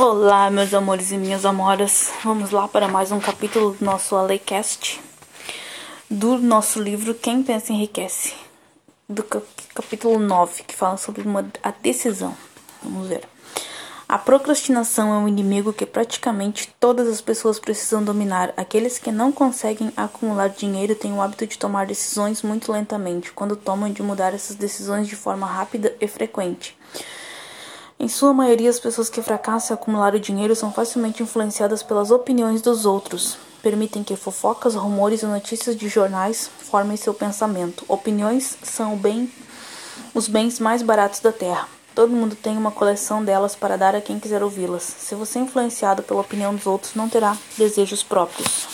Olá, meus amores e minhas amoras. Vamos lá para mais um capítulo do nosso Alecast, do nosso livro Quem Pensa Enriquece, do capítulo 9, que fala sobre uma, a decisão. Vamos ver. A procrastinação é um inimigo que praticamente todas as pessoas precisam dominar. Aqueles que não conseguem acumular dinheiro têm o hábito de tomar decisões muito lentamente, quando tomam de mudar essas decisões de forma rápida e frequente. Em sua maioria, as pessoas que fracassam em acumular o dinheiro são facilmente influenciadas pelas opiniões dos outros. Permitem que fofocas, rumores e notícias de jornais formem seu pensamento. Opiniões são bem, os bens mais baratos da terra. Todo mundo tem uma coleção delas para dar a quem quiser ouvi-las. Se você é influenciado pela opinião dos outros, não terá desejos próprios.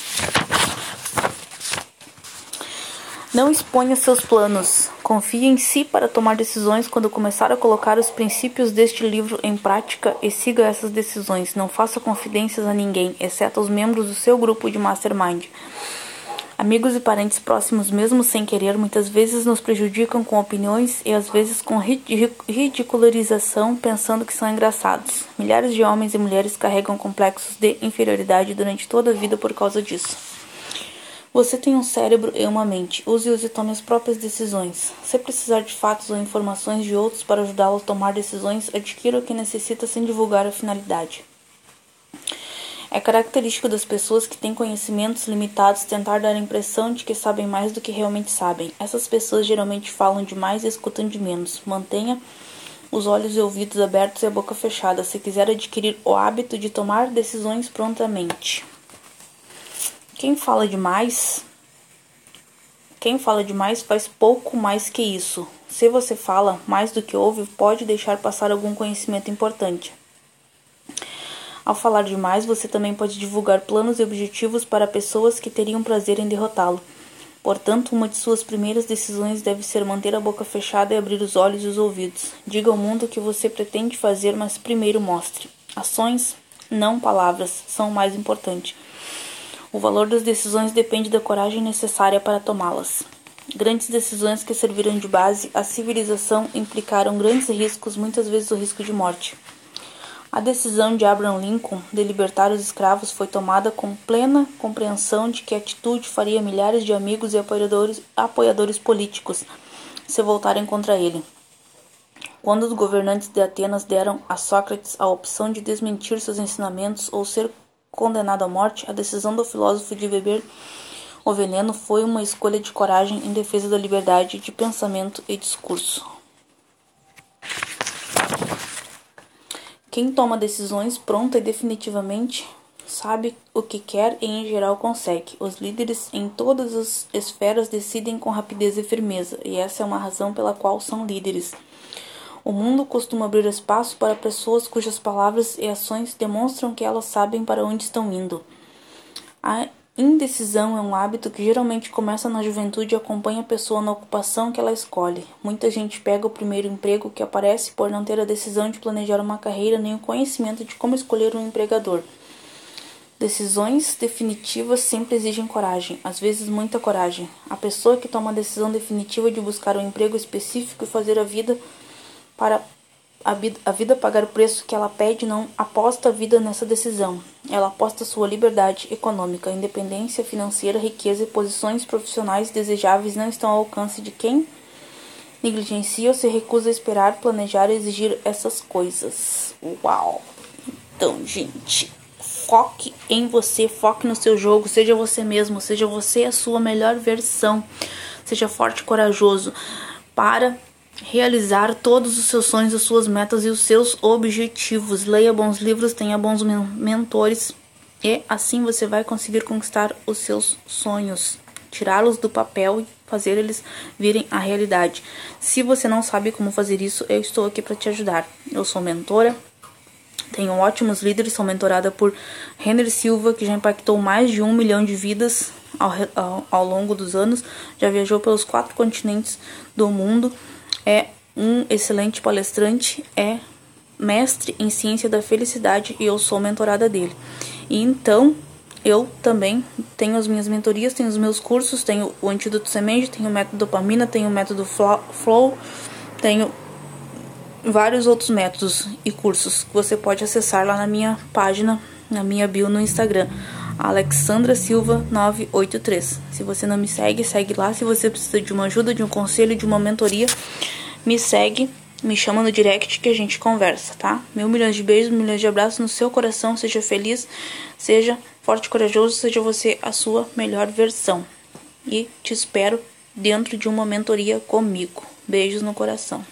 Não exponha seus planos. Confie em si para tomar decisões quando começar a colocar os princípios deste livro em prática e siga essas decisões. Não faça confidências a ninguém, exceto aos membros do seu grupo de mastermind. Amigos e parentes próximos, mesmo sem querer, muitas vezes nos prejudicam com opiniões e às vezes com ridicularização, pensando que são engraçados. Milhares de homens e mulheres carregam complexos de inferioridade durante toda a vida por causa disso. Você tem um cérebro e uma mente. Use-os e tome as próprias decisões. Se precisar de fatos ou informações de outros para ajudá-lo a tomar decisões, adquira o que necessita sem divulgar a finalidade. É característico das pessoas que têm conhecimentos limitados tentar dar a impressão de que sabem mais do que realmente sabem. Essas pessoas geralmente falam demais e escutam de menos. Mantenha os olhos e ouvidos abertos e a boca fechada se quiser adquirir o hábito de tomar decisões prontamente. Quem fala demais, quem fala demais faz pouco mais que isso. Se você fala mais do que ouve, pode deixar passar algum conhecimento importante. Ao falar demais, você também pode divulgar planos e objetivos para pessoas que teriam prazer em derrotá-lo. Portanto, uma de suas primeiras decisões deve ser manter a boca fechada e abrir os olhos e os ouvidos. Diga ao mundo o que você pretende fazer, mas primeiro mostre. Ações, não palavras, são o mais importante. O valor das decisões depende da coragem necessária para tomá-las. Grandes decisões que serviram de base à civilização implicaram grandes riscos, muitas vezes o risco de morte. A decisão de Abraham Lincoln de libertar os escravos foi tomada com plena compreensão de que a atitude faria milhares de amigos e apoiadores, apoiadores políticos se voltarem contra ele. Quando os governantes de Atenas deram a Sócrates a opção de desmentir seus ensinamentos ou ser condenado à morte, a decisão do filósofo de beber o veneno foi uma escolha de coragem em defesa da liberdade de pensamento e discurso. Quem toma decisões pronta e definitivamente sabe o que quer e em geral consegue. Os líderes em todas as esferas decidem com rapidez e firmeza, e essa é uma razão pela qual são líderes. O mundo costuma abrir espaço para pessoas cujas palavras e ações demonstram que elas sabem para onde estão indo. A indecisão é um hábito que geralmente começa na juventude e acompanha a pessoa na ocupação que ela escolhe. Muita gente pega o primeiro emprego que aparece por não ter a decisão de planejar uma carreira nem o conhecimento de como escolher um empregador. Decisões definitivas sempre exigem coragem, às vezes muita coragem. A pessoa que toma a decisão definitiva de buscar um emprego específico e fazer a vida para a vida, pagar o preço que ela pede, não aposta a vida nessa decisão. Ela aposta sua liberdade econômica, independência financeira, riqueza e posições profissionais desejáveis não estão ao alcance de quem negligencia ou se recusa a esperar, planejar e exigir essas coisas. Uau! Então, gente, foque em você, foque no seu jogo, seja você mesmo, seja você a sua melhor versão. Seja forte e corajoso para realizar todos os seus sonhos, as suas metas e os seus objetivos. Leia bons livros, tenha bons mentores e assim você vai conseguir conquistar os seus sonhos, tirá-los do papel e fazer eles virem a realidade. Se você não sabe como fazer isso, eu estou aqui para te ajudar. Eu sou mentora, tenho ótimos líderes, sou mentorada por Henry Silva, que já impactou mais de um milhão de vidas ao, ao, ao longo dos anos, já viajou pelos quatro continentes do mundo é um excelente palestrante, é mestre em ciência da felicidade e eu sou mentorada dele. Então eu também tenho as minhas mentorias, tenho os meus cursos, tenho o antídoto semente, tenho o método dopamina, tenho o método flow, tenho vários outros métodos e cursos que você pode acessar lá na minha página, na minha bio no Instagram. Alexandra Silva 983. Se você não me segue, segue lá. Se você precisa de uma ajuda, de um conselho, de uma mentoria, me segue, me chama no direct que a gente conversa, tá? Mil milhões de beijos, milhões de abraços no seu coração. Seja feliz, seja forte e corajoso, seja você a sua melhor versão. E te espero dentro de uma mentoria comigo. Beijos no coração.